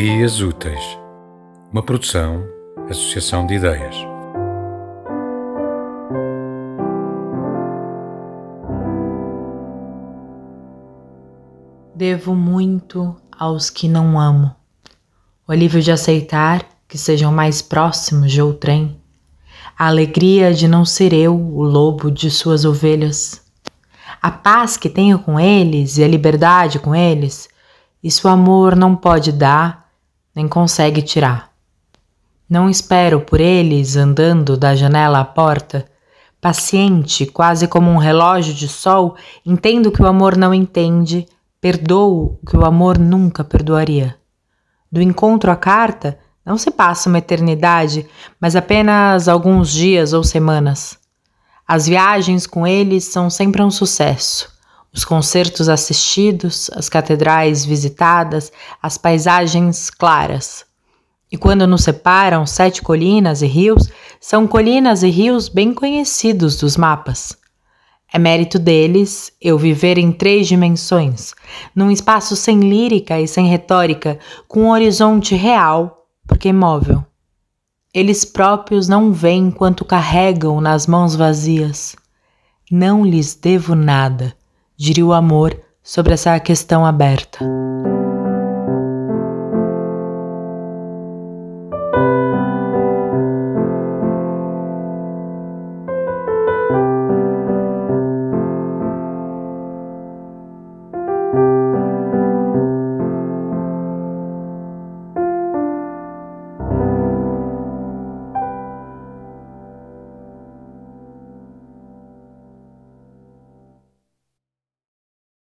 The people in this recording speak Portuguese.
Ideias Úteis, uma produção, associação de ideias. Devo muito aos que não amo. O alívio de aceitar que sejam mais próximos de outrem. A alegria de não ser eu o lobo de suas ovelhas. A paz que tenho com eles e a liberdade com eles, isso o amor não pode dar nem consegue tirar. Não espero por eles andando da janela à porta. Paciente, quase como um relógio de sol, entendo que o amor não entende, perdoo o que o amor nunca perdoaria. Do encontro à carta, não se passa uma eternidade, mas apenas alguns dias ou semanas. As viagens com eles são sempre um sucesso os concertos assistidos, as catedrais visitadas, as paisagens claras. E quando nos separam sete colinas e rios, são colinas e rios bem conhecidos dos mapas. É mérito deles eu viver em três dimensões, num espaço sem lírica e sem retórica, com um horizonte real, porque imóvel. Eles próprios não veem quanto carregam nas mãos vazias. Não lhes devo nada diria o amor sobre essa questão aberta.